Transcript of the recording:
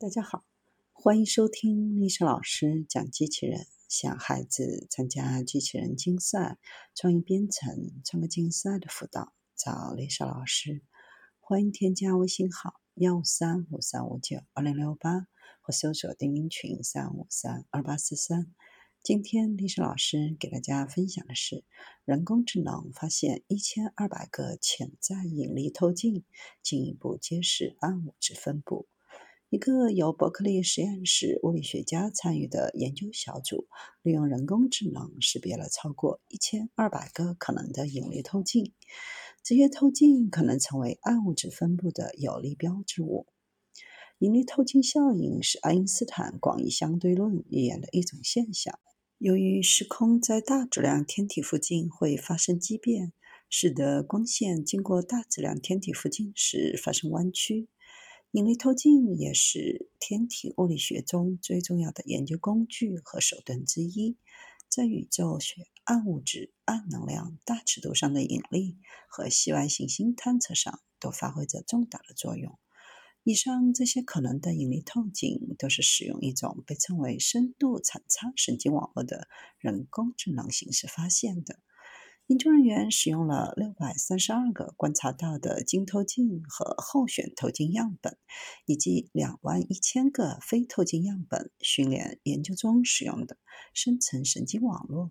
大家好，欢迎收听历史老师讲机器人。想孩子参加机器人竞赛、创意编程、创客竞赛的辅导，找历史老师。欢迎添加微信号幺三五三五九二零六八，或搜索钉钉群三五三二八四三。今天历史老师给大家分享的是：人工智能发现一千二百个潜在引力透镜，进一步揭示暗物质分布。一个由伯克利实验室物理学家参与的研究小组，利用人工智能识别了超过一千二百个可能的引力透镜。这些透镜可能成为暗物质分布的有力标志物。引力透镜效应是爱因斯坦广义相对论预言的一种现象。由于时空在大质量天体附近会发生畸变，使得光线经过大质量天体附近时发生弯曲。引力透镜也是天体物理学中最重要的研究工具和手段之一，在宇宙学、暗物质、暗能量、大尺度上的引力和系外行星探测上都发挥着重大的作用。以上这些可能的引力透镜都是使用一种被称为深度产差神经网络的人工智能形式发现的。研究人员使用了六百三十二个观察到的晶透镜和候选透镜样本，以及两万一千个非透镜样本，训练研究中使用的深层神经网络。